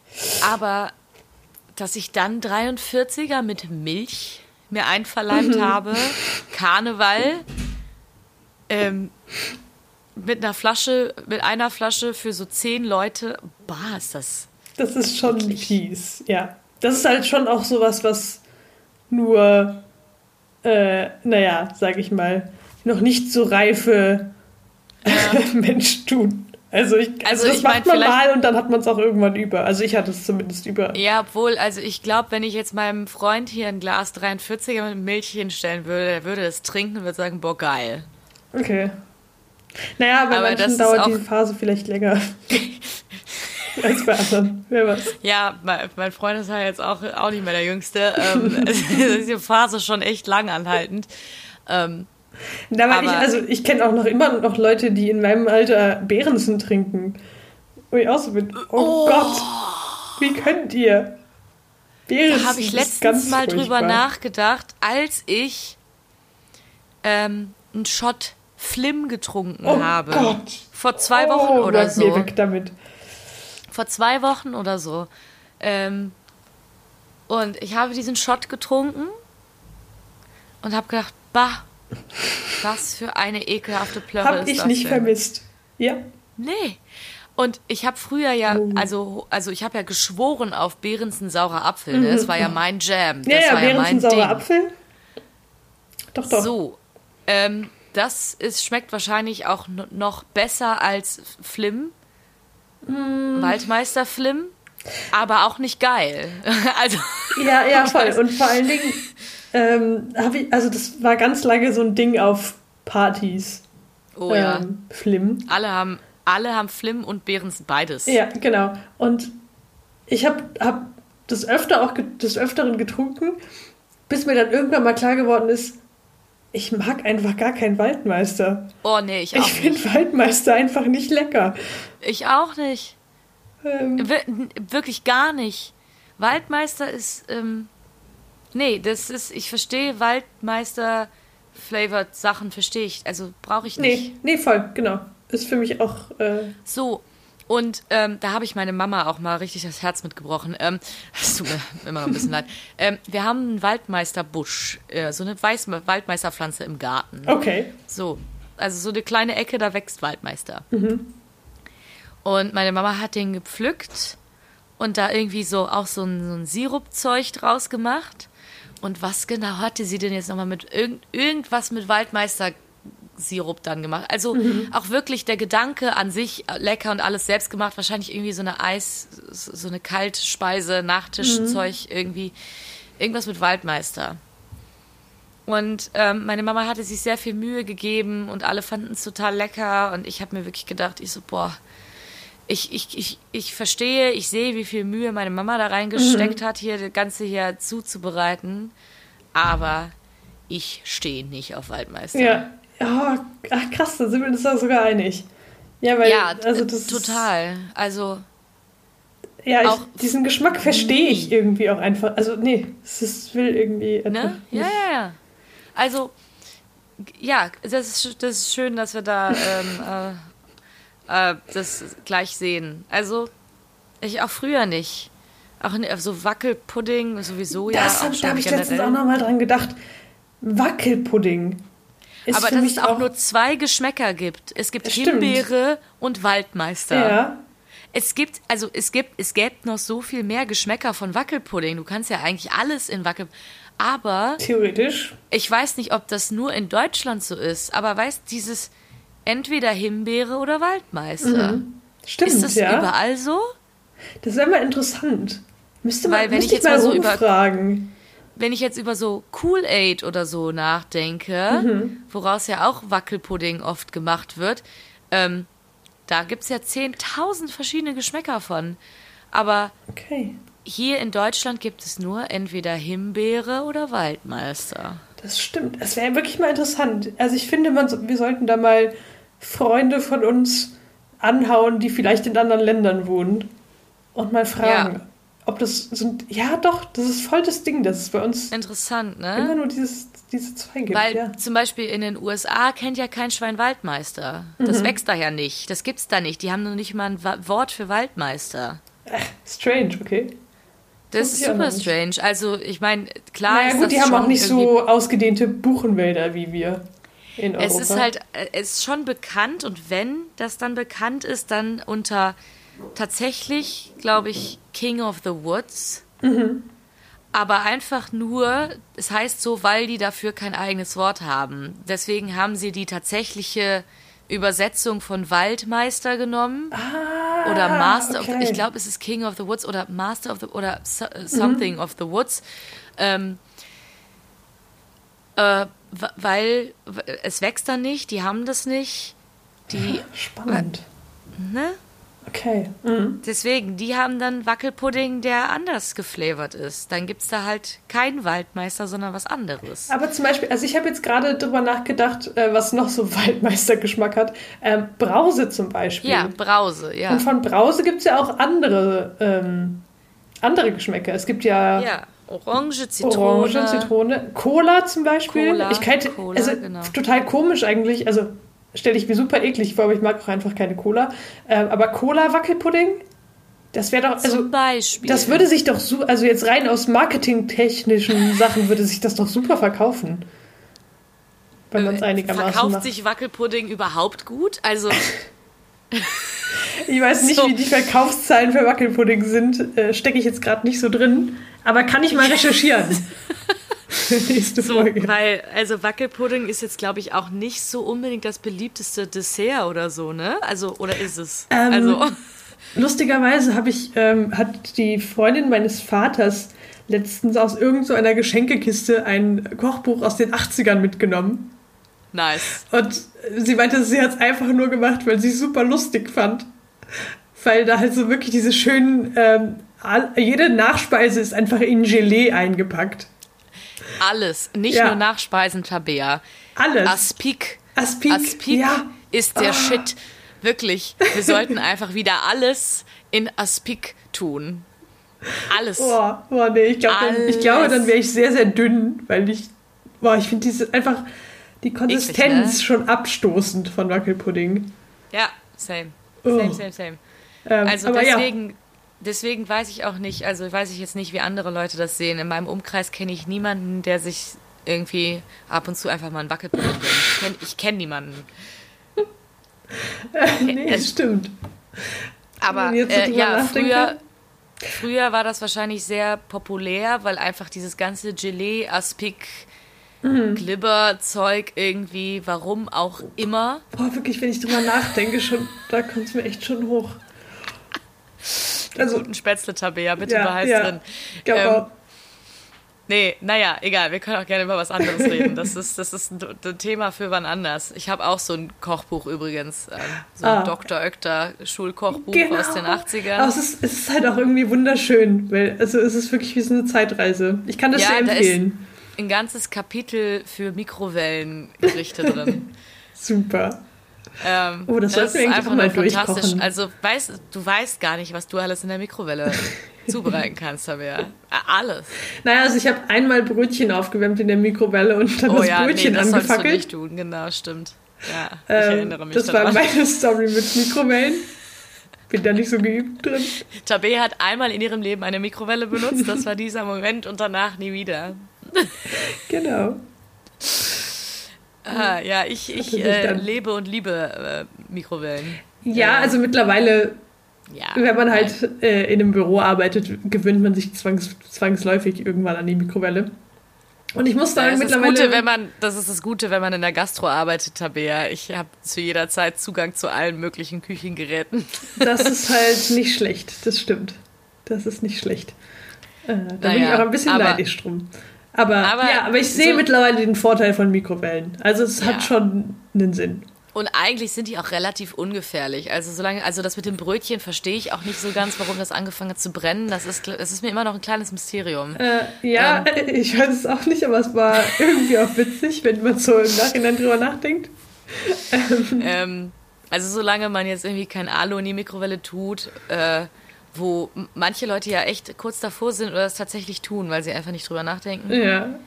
aber dass ich dann 43er mit Milch mir einverleibt mhm. habe, Karneval, ähm, mit einer Flasche, mit einer Flasche für so zehn Leute, bah, ist das. Das ist schon fies, ja. Das ist halt schon auch sowas, was nur, äh, naja, sag ich mal, noch nicht so reife ja. Menschen tun. Also, ich, also, also das ich macht mein, man mal und dann hat man es auch irgendwann über. Also ich hatte es zumindest über. Ja, obwohl, also ich glaube, wenn ich jetzt meinem Freund hier ein Glas 43er mit Milch hinstellen würde, der würde es trinken und würde sagen, boah, geil. Okay. Naja, bei aber manchen dauert die Phase vielleicht länger. als bei anderen. Wer weiß. Ja, mein, mein Freund ist ja jetzt auch, auch nicht mehr der Jüngste. Ähm, ist die Phase schon echt lang anhaltend. Ähm, da war ich, also ich kenne auch noch immer noch Leute, die in meinem Alter Behrensen trinken. Wo ich auch so bin, oh, oh. Gott, wie könnt ihr? Behrensen da habe ich letztens mal furchtbar. drüber nachgedacht, als ich ähm, einen Shot Flim getrunken oh habe. Gott. Vor zwei Wochen oh, oder so. Mir weg damit. Vor zwei Wochen oder so. Ähm, und ich habe diesen Shot getrunken und habe gedacht, bah, was für eine ekelhafte Plörre hab ist ich das nicht denn? vermisst. Ja. Nee. Und ich habe früher ja, also, also ich habe ja geschworen auf Behrensen saurer Apfel. Ne? Das war ja mein Jam. Das ja, ja, war Behrensen ja saurer Apfel. Doch, doch. So. Ähm, das ist, schmeckt wahrscheinlich auch noch besser als Flim. Mm. Waldmeister Flim. Aber auch nicht geil. also. Ja, ja, voll. Und vor allen Dingen, ähm, ich, also das war ganz lange so ein Ding auf Partys. Oh ähm, ja. Flim. Alle haben, alle haben Flim und Behrens beides. Ja, genau. Und ich habe hab das öfter auch des Öfteren getrunken, bis mir dann irgendwann mal klar geworden ist, ich mag einfach gar keinen Waldmeister. Oh nee, ich auch Ich finde Waldmeister einfach nicht lecker. Ich auch nicht. Ähm. Wir wirklich gar nicht. Waldmeister ist, ähm, Nee, das ist, ich verstehe Waldmeister flavored Sachen, verstehe ich. Also brauche ich nicht. Nee, nee, voll, genau. Ist für mich auch. Äh so, und ähm, da habe ich meine Mama auch mal richtig das Herz mitgebrochen. Ähm, das tut mir immer ein bisschen leid. Ähm, wir haben einen Waldmeisterbusch, äh, so eine Weiß Waldmeisterpflanze im Garten. Okay. So, also so eine kleine Ecke, da wächst Waldmeister. Mhm. Und meine Mama hat den gepflückt und da irgendwie so auch so ein, so ein Sirupzeug draus gemacht. Und was genau hatte sie denn jetzt nochmal mit irgend, irgendwas mit Waldmeister-Sirup dann gemacht? Also mhm. auch wirklich der Gedanke an sich äh, lecker und alles selbst gemacht. Wahrscheinlich irgendwie so eine Eis, so eine Kaltspeise, Nachtischzeug mhm. irgendwie. Irgendwas mit Waldmeister. Und ähm, meine Mama hatte sich sehr viel Mühe gegeben und alle fanden es total lecker. Und ich habe mir wirklich gedacht, ich so, boah, ich, ich, ich, ich verstehe, ich sehe, wie viel Mühe meine Mama da reingesteckt mhm. hat, hier das Ganze hier zuzubereiten. Aber ich stehe nicht auf Waldmeister. Ja, oh, ach krass, da sind wir uns da sogar einig. Ja, weil, ja, also das total. Also. Ja, ich, diesen Geschmack verstehe ich irgendwie auch einfach. Also, nee, es ist, will irgendwie. Ne? Ja, ja, ja. Also, ja, das ist, das ist schön, dass wir da ähm, äh, äh, das gleich sehen. Also, ich auch früher nicht. Auch so Wackelpudding sowieso das ja. Hab, da habe ich letztens auch nochmal dran gedacht. Wackelpudding. Ist Aber dass es auch, auch nur zwei Geschmäcker gibt. Es gibt Himbeere und Waldmeister. Ja. Es gibt, also es gibt, es gäbe noch so viel mehr Geschmäcker von Wackelpudding. Du kannst ja eigentlich alles in Wackel. Aber. Theoretisch. Ich weiß nicht, ob das nur in Deutschland so ist. Aber weißt dieses, entweder Himbeere oder Waldmeister. Mhm. Stimmt, Ist das ja. überall so? Das wäre mal interessant. Müsste man Weil, wenn ich jetzt mal so über wenn ich jetzt über so Kool-Aid oder so nachdenke, mhm. woraus ja auch Wackelpudding oft gemacht wird, ähm, da gibt es ja 10.000 verschiedene Geschmäcker von. Aber okay. hier in Deutschland gibt es nur entweder Himbeere oder Waldmeister. Das stimmt. Das wäre wirklich mal interessant. Also ich finde, man, wir sollten da mal Freunde von uns anhauen, die vielleicht in anderen Ländern wohnen und mal fragen. Ja. Ob das sind. Ja, doch, das ist voll das Ding, das ist bei uns. Interessant, ne? Immer nur dieses, diese zwei gibt. Weil ja. zum Beispiel in den USA kennt ja kein Schwein Waldmeister. Das mhm. wächst da ja nicht. Das gibt's da nicht. Die haben noch nicht mal ein Wort für Waldmeister. Ach, strange, okay. Das, ist super strange. Also, ich meine, klar naja, ist gut, das die haben auch nicht so ausgedehnte Buchenwälder wie wir in Europa. Es ist halt, äh, es ist schon bekannt und wenn das dann bekannt ist, dann unter tatsächlich, glaube ich, King of the Woods. Mhm. Aber einfach nur, es heißt so, weil die dafür kein eigenes Wort haben. Deswegen haben sie die tatsächliche Übersetzung von Waldmeister genommen. Ah, oder Master okay. of the, ich glaube, es ist King of the Woods oder Master of the, oder so, äh, Something mhm. of the Woods. Ähm, äh, weil es wächst dann nicht, die haben das nicht. Die, Spannend. Äh, ne? Okay. Mhm. Deswegen, die haben dann Wackelpudding, der anders geflavored ist. Dann gibt es da halt keinen Waldmeister, sondern was anderes. Aber zum Beispiel, also ich habe jetzt gerade drüber nachgedacht, äh, was noch so Waldmeistergeschmack hat. Ähm, Brause zum Beispiel. Ja, Brause, ja. Und von Brause gibt es ja auch andere, ähm, andere Geschmäcker. Es gibt ja. Ja. Orange, Zitrone. Orange, Zitrone. Cola zum Beispiel. Cola, ich kann, Cola, also genau. total komisch eigentlich. Also stelle ich mir super eklig vor, aber ich mag auch einfach keine Cola. Ähm, aber Cola-Wackelpudding, das wäre doch, also Zum Beispiel. das würde sich doch so, also jetzt rein aus marketingtechnischen Sachen würde sich das doch super verkaufen. Wenn man es Äh, einigermaßen Verkauft macht. sich Wackelpudding überhaupt gut? Also, Ich weiß nicht, So. wie die Verkaufszahlen für Wackelpudding sind. Äh, Stecke ich jetzt gerade nicht so drin. Aber kann ich mal recherchieren. Nächste so, Folge. weil, also Wackelpudding ist jetzt, glaube ich, auch nicht so unbedingt das beliebteste Dessert oder so, ne? Also, oder ist es? Ähm, also, Lustigerweise habe ich, ähm, hat die Freundin meines Vaters letztens aus irgendeiner so einer Geschenkekiste ein Kochbuch aus den 80ern mitgenommen. nice. Und sie meinte, sie hat es einfach nur gemacht, weil sie es super lustig fand. Weil da halt so wirklich diese schönen, ähm, jede Nachspeise ist einfach in Gelee eingepackt. Alles. Nicht Ja. nur Nachspeisen, Tabea. Alles. Aspik. Aspik, Aspik ja. ist der Ah. Shit. Wirklich. Wir sollten einfach wieder alles in Aspik tun. Alles. Boah, boah nee, ich, glaub, dann, ich glaube, dann wäre ich sehr, sehr dünn, weil ich, boah, ich finde diese einfach die Konsistenz ne? schon abstoßend von Wackelpudding. Ja, same. Oh. Same, same, same. Ähm, Also aber ja. Deswegen, weiß ich auch nicht, also weiß ich jetzt nicht, wie andere Leute das sehen. In meinem Umkreis kenne ich niemanden, der sich irgendwie ab und zu einfach mal einen Wackelpudding gönnt. Ich kenne kenn niemanden. nee, es- stimmt. Aber äh, ja, früher, früher war das wahrscheinlich sehr populär, weil einfach dieses ganze Gelee, Aspik, Mhm. Glibber-Zeug irgendwie, warum auch immer. Boah, wirklich, wenn ich drüber nachdenke, schon, da kommt es mir echt schon hoch. Also, Guten Spätzle-Tabea, bitte ja, behalt's ja. drin. Ähm. Nee, naja, egal, wir können auch gerne über was anderes reden. Das ist, das ist ein, Thema für wann anders. Ich habe auch so ein Kochbuch übrigens, ähm, so ein Ah. Dr. Oetker Schulkochbuch Genau. aus den 80ern. Aber es ist, es ist halt auch irgendwie wunderschön, weil also es ist wirklich wie so eine Zeitreise. Ich kann das Ja, sehr da ist- empfehlen. Ein ganzes Kapitel für Mikrowellengerichte drin. Super. Ähm, Oh, das sollten wir eigentlich einfach mal fantastisch. Also weißt, du weißt gar nicht, was du alles in der Mikrowelle zubereiten kannst, Tabea. Äh, Alles. Naja, also ich habe einmal Brötchen aufgewärmt in der Mikrowelle und dann Oh das ja, nee, Brötchen das solltest du angefackelt. nicht tun. Genau, stimmt. Ja, ich Ähm, erinnere mich das daran. war meine Story mit Mikrowellen. Bin da nicht so geübt drin. Tabea hat einmal in ihrem Leben eine Mikrowelle benutzt. Das war dieser Moment und danach nie wieder. Genau. Ah, ja, ich, ich äh, lebe und liebe äh, Mikrowellen. Ja, also mittlerweile, Ja. wenn man halt äh, in einem Büro arbeitet, gewöhnt man sich zwangs zwangsläufig irgendwann an die Mikrowelle. Und ich muss Ja, sagen, ist das, mittlerweile. Gute, wenn man, das ist das Gute, wenn man in der Gastro arbeitet, Tabea. Ich habe zu jeder Zeit Zugang zu allen möglichen Küchengeräten. Das ist halt nicht schlecht, das stimmt. Das ist nicht schlecht. Äh, da bin ich Naja, auch ein bisschen neidisch drum. Aber, Aber ja, aber ich sehe so- mittlerweile den Vorteil von Mikrowellen. Also es Ja. hat schon einen Sinn. Und eigentlich sind die auch relativ ungefährlich. Also solange, also das mit dem Brötchen verstehe ich auch nicht so ganz, warum das angefangen hat zu brennen. Das ist, es ist mir immer noch ein kleines Mysterium. Äh, ja, ich weiß es auch nicht, aber es war irgendwie auch witzig, wenn man so im Nachhinein drüber nachdenkt. Ähm, also solange man jetzt irgendwie kein Alu in die Mikrowelle tut, äh, wo manche Leute ja echt kurz davor sind oder es tatsächlich tun, weil sie einfach nicht drüber nachdenken. Ja.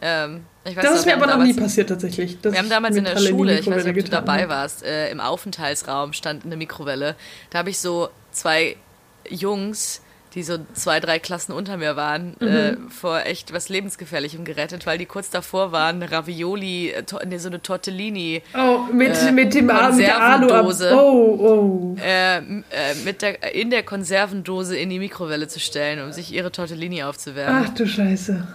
Ähm, weiß, das ist mir aber noch nie passiert tatsächlich. wir haben damals in der Schule, ich weiß nicht, ob du dabei warst, äh, im Aufenthaltsraum stand eine Mikrowelle. Da habe ich so zwei Jungs die so zwei, drei Klassen unter mir waren, mhm. äh, vor echt was Lebensgefährlichem gerettet, weil die kurz davor waren, Ravioli, äh, nee, so eine Tortellini. Oh, mit, äh, mit dem Konservendose. Oh, oh. Äh, äh, mit der, in der Konservendose in die Mikrowelle zu stellen, um sich ihre Tortellini aufzuwärmen. Ach du Scheiße.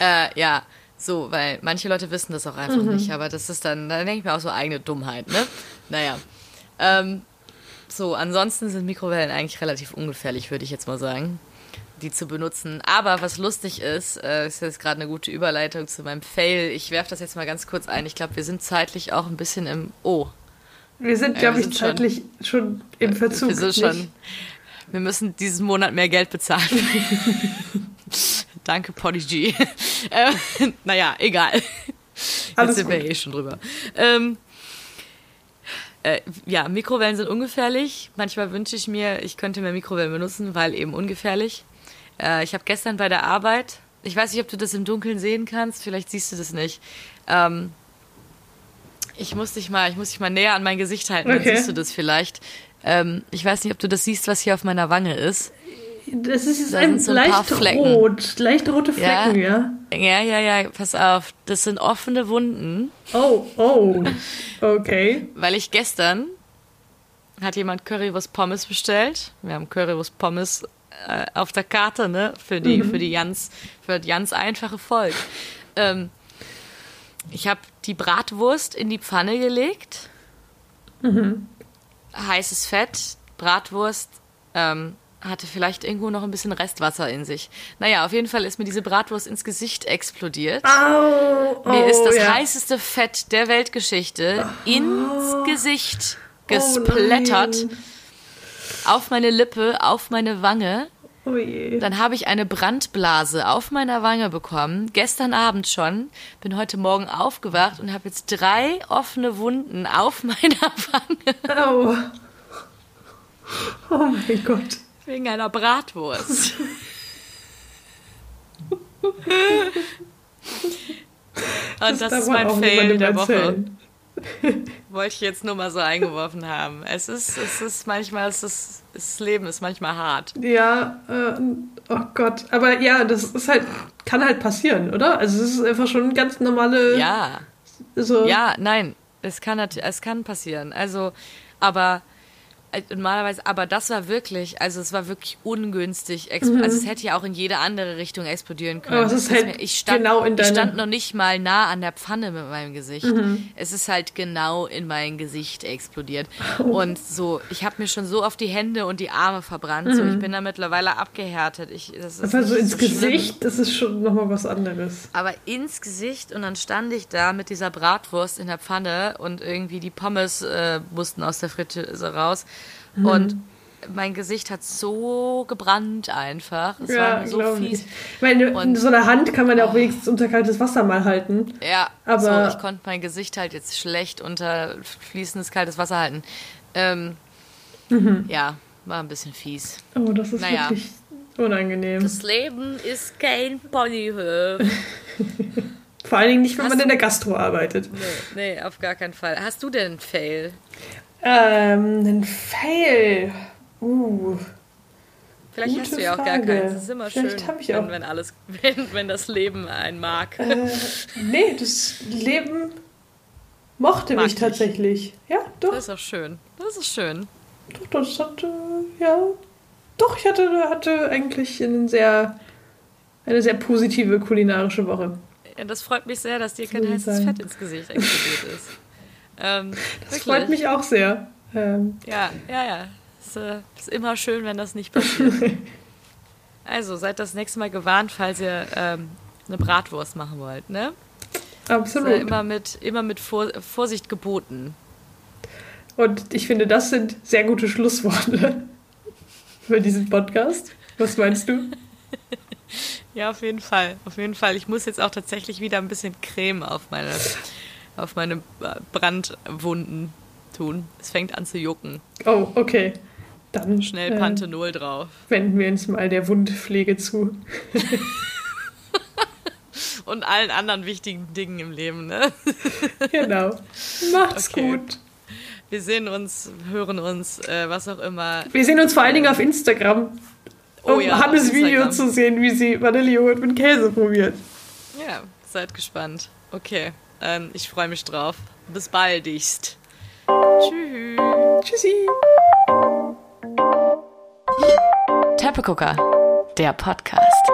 Äh, ja. So, weil manche Leute wissen das auch einfach mhm. nicht, aber das ist dann, da denke ich mir auch so eigene Dummheit, ne? Naja. Ähm, so, ansonsten sind Mikrowellen eigentlich relativ ungefährlich, würde ich jetzt mal sagen, die zu benutzen. Aber was lustig ist, äh, ist jetzt gerade eine gute Überleitung zu meinem Fail. Ich werfe das jetzt mal ganz kurz ein. Ich glaube, wir sind zeitlich auch ein bisschen im Oh. Wir sind, glaube ich, zeitlich schon, schon, im Verzug. Wir sind schon. Wir müssen diesen Monat mehr Geld bezahlen. Danke, Podigy. äh, naja, egal. Jetzt Alles sind wir eh schon drüber. Ähm, äh, ja, Mikrowellen sind ungefährlich. Manchmal wünsche ich mir, ich könnte mehr Mikrowellen benutzen, weil eben ungefährlich. Äh, ich habe gestern bei der Arbeit, ich weiß nicht, ob du das im Dunkeln sehen kannst, vielleicht siehst du das nicht. Ähm, ich muss dich mal, ich muss dich mal näher an mein Gesicht halten, okay. dann siehst du das vielleicht. Ähm, ich weiß nicht, ob du das siehst, was hier auf meiner Wange ist. Das ist jetzt ein, so ein leicht rot, leicht rote Flecken, ja? ja? Ja, ja, ja, pass auf. Das sind offene Wunden. Oh, oh, okay. Weil ich gestern hat jemand Currywurst Pommes bestellt. Wir haben Currywurst Pommes äh, auf der Karte, ne? Für die, mhm. für die ganz, für die ganz einfache Volk. Ähm, ich habe die Bratwurst in die Pfanne gelegt. Mhm. Heißes Fett, Bratwurst, ähm, hatte vielleicht irgendwo noch ein bisschen Restwasser in sich. Naja, auf jeden Fall ist mir diese Bratwurst ins Gesicht explodiert. Au, oh, mir ist das ja. heißeste Fett der Weltgeschichte oh. ins Gesicht gesplättert. Oh auf meine Lippe, auf meine Wange. Oh je. Dann habe ich eine Brandblase auf meiner Wange bekommen, gestern Abend schon. Bin heute Morgen aufgewacht und habe jetzt drei offene Wunden auf meiner Wange. Oh. Oh mein Gott. Wegen einer Bratwurst. Und das, das ist mein Fail der Woche. Wollte ich jetzt nur mal so eingeworfen haben. Es ist, es ist manchmal, es ist, das Leben ist manchmal hart. Ja, äh, oh Gott. Aber ja, das ist halt, kann halt passieren, oder? Also es ist einfach schon ganz normale. Ja. So. Ja, nein, es kann, es kann passieren. Also, aber normalerweise, aber das war wirklich, also es war wirklich ungünstig. Mhm. Also es hätte ja auch in jede andere Richtung explodieren können. Ist halt ich stand, genau in ich stand noch nicht mal nah an der Pfanne mit meinem Gesicht. Mhm. Es ist halt genau in mein Gesicht explodiert. Oh. Und so, ich habe mir schon so auf die Hände und die Arme verbrannt. Mhm. So, ich bin da mittlerweile abgehärtet. Ich, das ist aber so ins so Gesicht, das ist schon nochmal was anderes. Aber ins Gesicht und dann stand ich da mit dieser Bratwurst in der Pfanne und irgendwie die Pommes äh, mussten aus der Fritteuse raus. Mhm. Und mein Gesicht hat so gebrannt einfach. Es ja, war so fies. Ich meine, und, so eine Hand kann man ja auch wenigstens unter kaltes Wasser mal halten. Ja, aber so, ich konnte mein Gesicht halt jetzt schlecht unter fließendes kaltes Wasser halten. Ähm, mhm. Ja, war ein bisschen fies. Oh, das ist naja. wirklich unangenehm. Das Leben ist kein Ponyhof. Vor allen Dingen nicht, wenn Hast man in der Gastro arbeitet. Nee, nee, auf gar keinen Fall. Hast du denn einen Fail? Ähm, ein Fail. Uh. Vielleicht Gute hast du ja auch Frage. gar keins. Es ist immer Vielleicht schön, ich wenn, wenn, alles, wenn, wenn das Leben einen mag. Äh, nee, das Leben mochte mag mich tatsächlich. Ja, doch. Das ist auch schön. Das ist schön. Doch, das hatte, ja. Doch, ich hatte, hatte eigentlich einen sehr, eine sehr positive kulinarische Woche. Ja, das freut mich sehr, dass dir kein heißes Fett ins Gesicht explodiert ist. Ähm, das wirklich. freut mich auch sehr. Ähm. Ja, ja, ja. Es äh, ist immer schön, wenn das nicht passiert. also, seid das nächste Mal gewarnt, falls ihr ähm, eine Bratwurst machen wollt, ne? Absolut. Ist, immer mit, immer mit Vor Vorsicht geboten. Und ich finde, das sind sehr gute Schlussworte für diesen Podcast. Was meinst du? ja, auf jeden Fall. Auf jeden Fall. Ich muss jetzt auch tatsächlich wieder ein bisschen Creme auf meine auf meine Brandwunden tun. Es fängt an zu jucken. Oh, okay. Dann schnell äh, Panthenol drauf. Wenden wir uns mal der Wundpflege zu. Und allen anderen wichtigen Dingen im Leben, ne? genau. Macht's okay. gut. Wir sehen uns, hören uns, äh, was auch immer. Wir sehen uns vor allen Dingen auf Instagram, um oh ja, Hannes Video zu sehen, wie sie Vanillejoghurt mit Käse probiert. Ja, seid gespannt. Okay, ähm, ich freue mich drauf. Bis baldigst. Tschüss. Tschüssi. Teppegucker, der Podcast.